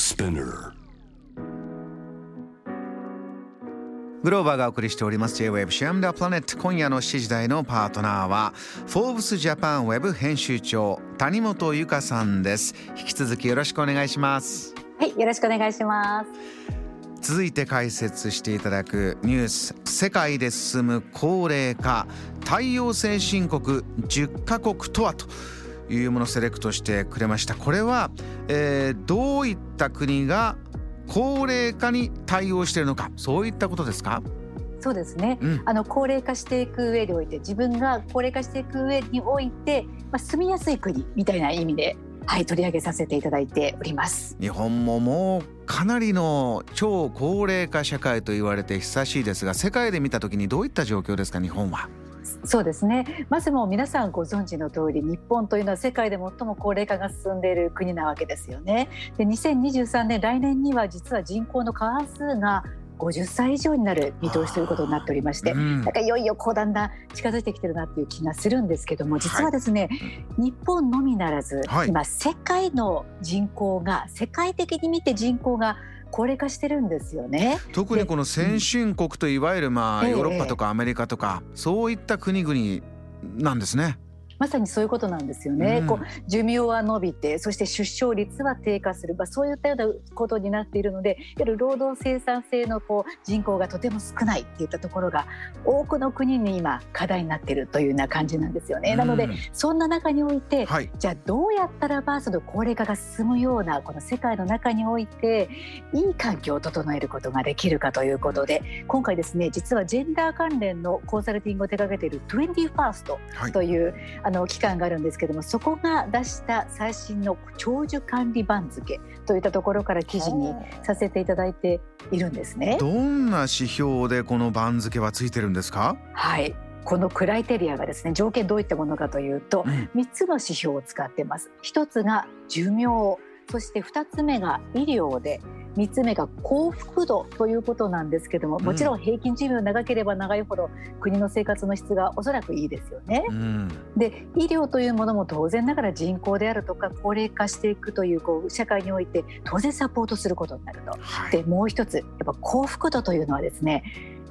Spinner. グローバーがお送りしております。J-Wave シアムダプラネット。今夜の7時台のパートナーはフォーブスジャパンウェブ編集長谷本由香さんです。引き続きよろしくお願いします。はい、よろしくお願いします。続いて解説していただくニュース。世界で進む高齢化太陽先進国10カ国とはというものをセレクトしてくれました。これは、えーどういった国が高齢化に対応しているのか。そういったことですか？そうですね。うん。あの高齢化していく上でおいて、自分が高齢化していく上において、まあ住みやすい国みたいな意味で、はい取り上げさせていただいております。日本ももうかなりの超高齢化社会と言われて久しいですが世界で見た時にどういった状況ですか？日本はそうですね。まずもう皆さんご存知の通り、日本というのは世界で最も高齢化が進んでいる国なわけですよね。で、2023年来年には実は人口の過半数が50歳以上になる見通しということになっておりましてう。んなんかいよいよこうだんだん近づいてきてるなっていう気がするんですけども実はですね、日本のみならず、はい今世界の人口が世界的に見て人口が高齢化してるんですよね。特にこの先進国といわゆるまあええヨーロッパとかアメリカとかそういった国々なんですね。まさにそういうことなんですよね。うん。こう寿命は伸びてそして出生率は低下する、まあ、そういったようなことになっているのでいわゆる労働生産性のこう人口がとても少ないっていったところが多くの国に今課題になっているというような感じなんですよね。なのでうんそんな中においてはい。じゃあどうやったらばその高齢化が進むようなこの世界の中においていい環境を整えることができるかということで今回ですね実はジェンダー関連のコンサルティングを手掛けている20ファーストはい。というあの機関があるんですけどもそこが出した最新の長寿管理番付といったところから記事にさせていただいているんですね。どんな指標でこの番付はついてるんですか？はいこのクライテリアがですね条件どういったものかというとうん3つの指標を使ってます1つが寿命そして2つ目が医療で3つ目が幸福度ということなんですけどももちろん平均寿命長ければ長いほど国の生活の質がおそらくいいですよね。うんで医療というものも当然ながら人口であるとか高齢化していくというこう社会において当然サポートすることになると。はいでもう一つやっぱ幸福度というのはですね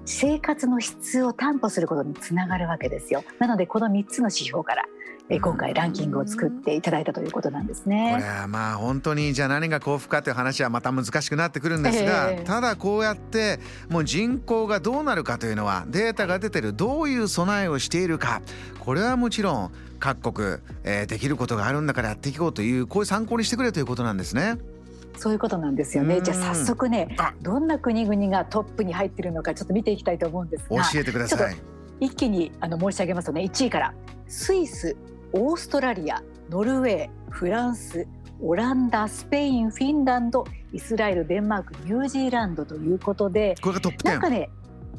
生活の質を担保することにつながるわけですよなのでこの3つの指標からえ今回ランキングを作っていただいたということなんですこれね。はまあ本当にじゃあ何が幸福かという話はまた難しくなってくるんですが、ええただこうやってもう人口がどうなるかというのはデータが出てるどういう備えをしているかこれはもちろん各国、えーできることがあるんだからやっていこうというこういう参考にしてくれということなんですね。そういうことなんですようんねじゃあ早速ねあどんな国々がトップに入っているのかちょっと見ていきたいと思うんです教がえてください。一気にあの申し上げますとね1位からスイスオーストラリアノルウェーフランスオランダスペインフィンランドイスラエルデンマークニュージーランドということでこれがトップ10。なんかね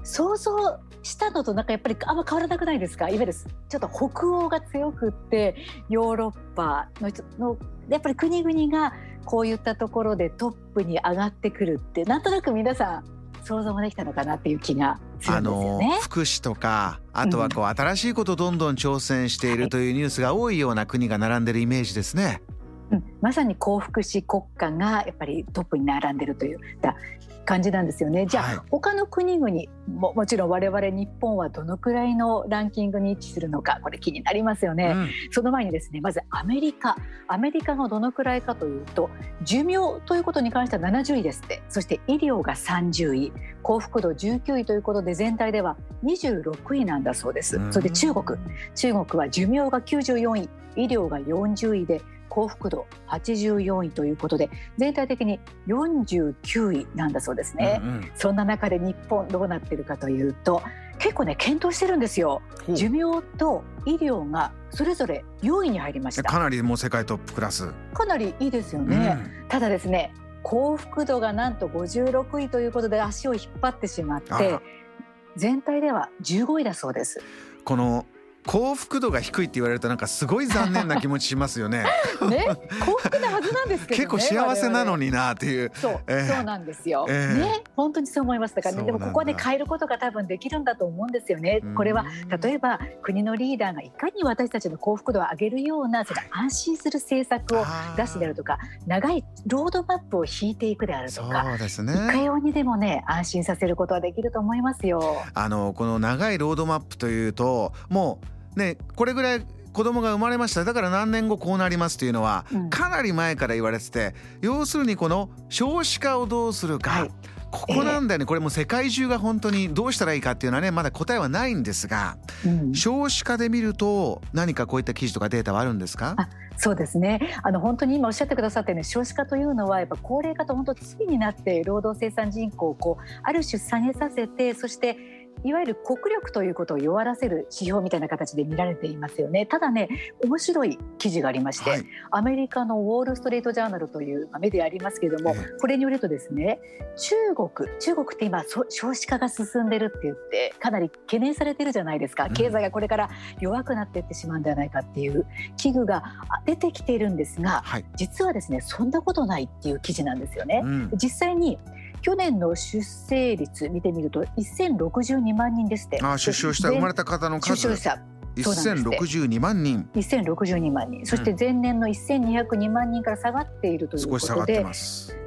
想像したのとなんかやっぱりあんま変わらなくないですか？いわゆるちょっと北欧が強くってヨーロッパの人のやっぱり国々がこういったところでトップに上がってくるってなんとなく皆さん想像もできたのかなっていう気がするあんですよのね。福祉とかあとはこう新しいことをどんどん挑戦しているというニュースが多いような国が並んでるイメージですね。うん、まさに幸福祉国家がやっぱりトップに並んでるというだ感じなんですよね。じゃあ、はい。他の国々ももちろん我々日本はどのくらいのランキングに位置するのかこれ気になりますよね。うん。その前にですねまずアメリカ。アメリカがどのくらいかというと寿命ということに関しては70位ですって。そして医療が30位。幸福度19位ということで全体では26位なんだそうです。うん。それで中国。中国は寿命が94位。医療が40位で幸福度84位ということで全体的に49位なんだそうですね。うんうん。そんな中で日本どうなってるかというと結構ね検討してるんですよ。寿命と医療がそれぞれ4位に入りました。かなりもう世界トップクラス。かなりいいですよね、ただですね幸福度がなんと56位ということで足を引っ張ってしまって全体では15位だそうです。この幸福度が低いって言われるとなんかすごい残念な気持ちしますよね。ね幸福なはずなんですけど、ね、結構幸せなのになっていう。そう、えー、そうなんですよ。えー、ね本当にそう思いますだからねでもここで変えることが多分できるんだと思うんですよね。これは例えば国のリーダーがいかに私たちの幸福度を上げるようなその安心する政策を出すであるとか長いロードマップを引いていくであるとか、そうですね。いかようにでもね安心させることはできると思いますよ。あのこの長いロードマップというともうねこれぐらい子供が生まれました。だから何年後こうなりますというのは、かなり前から言われてて要するにこの少子化をどうするか、はい、ここなんだよね、これも世界中が本当にどうしたらいいかっていうのはねまだ答えはないんですが、うん、少子化で見ると何かこういった記事とかデータはあるんですか？そうですね。あの本当に今おっしゃってくださったように少子化というのはやっぱ高齢化と本当罪になって労働生産人口をこうある種下げさせてそしていわゆる国力ということを弱らせる指標みたいな形で見られていますよね。ただね面白い記事がありまして、はい、アメリカのウォール・ストリート・ジャーナルというメディアありますけれども、えこれによるとですね中国中国って今少子化が進んでるって言ってかなり懸念されてるじゃないですか。経済がこれから弱くなっていってしまうんではないかっていう危惧が出てきているんですが、はい、実はですねそんなことないっていう記事なんですよね。うん、実際に去年の出生率見てみると1062万人ですって。あ出生した生まれた方の数。出生者。1062万人。1062万人。そして前年の1202万人から下がっているということで。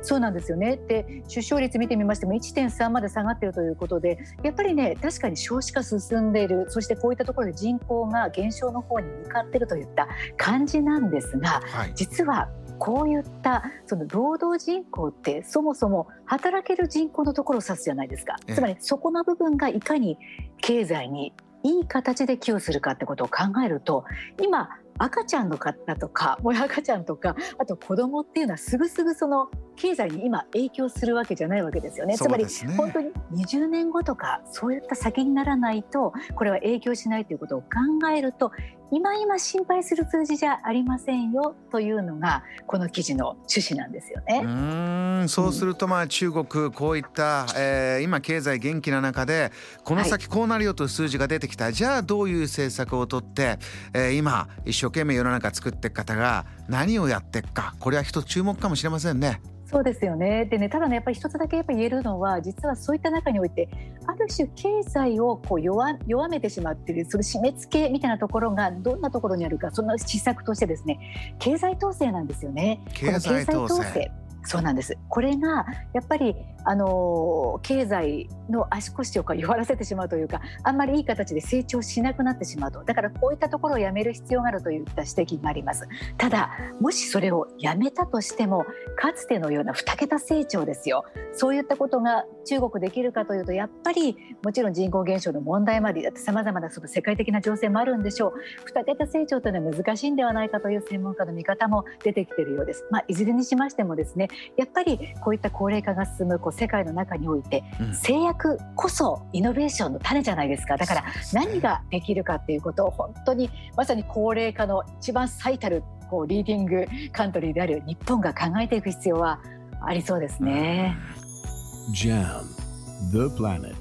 そうなんですよね。で出生率見てみましても1.3まで下がっているということでやっぱりね確かに少子化進んでいる。そしてこういったところで人口が減少の方に向かっているといった感じなんですが、はい、実はこういったその労働人口ってそもそも働ける人口のところを指すじゃないですか。つまりそこの部分がいかに経済にいい形で寄与するかってことを考えると今赤ちゃんの方とか親赤ちゃんとかあと子供っていうのはすぐすぐその経済に今影響するわけじゃないわけですよね。つまり本当に20年後とかそういった先にならないとこれは影響しないということを考えると今今心配する数字じゃありませんよというのがこの記事の趣旨なんですよね。うんそうするとまあ中国こういった、えー、今経済元気な中でこの先こうなるよという数字が出てきた、はい、じゃあどういう政策をとって、えー、今一生懸命世の中作っていく方が何をやっていくかこれは一つ注目かもしれませんね。そうですよね。でねただねやっぱり一つだけやっぱ言えるのは実はそういった中においてある種経済をこう弱弱めてしまっているその締め付けみたいなところがどんなところにあるかその施策としてですね経済統制なんですよね。経済統制そうなんです。これがやっぱりあの経済の足腰を弱らせてしまうというかあんまりいい形で成長しなくなってしまうと。だからこういったところをやめる必要があるといった指摘があります。ただもしそれをやめたとしてもかつてのような2桁成長ですよ。そういったことが中国できるかというとやっぱりもちろん人口減少の問題までさまざまなその世界的な情勢もあるんでしょう。2桁成長というのは難しいんではないかという専門家の見方も出てきているようです、まあ、いずれにしましてもですねやっぱりこういった高齢化が進むこう世界の中において、制約こそイノベーションの種じゃないですか。だから何ができるかっていうことを本当にまさに高齢化の一番最たるこうリーディングカントリーである日本が考えていく必要はありそうですね。JAM The Planet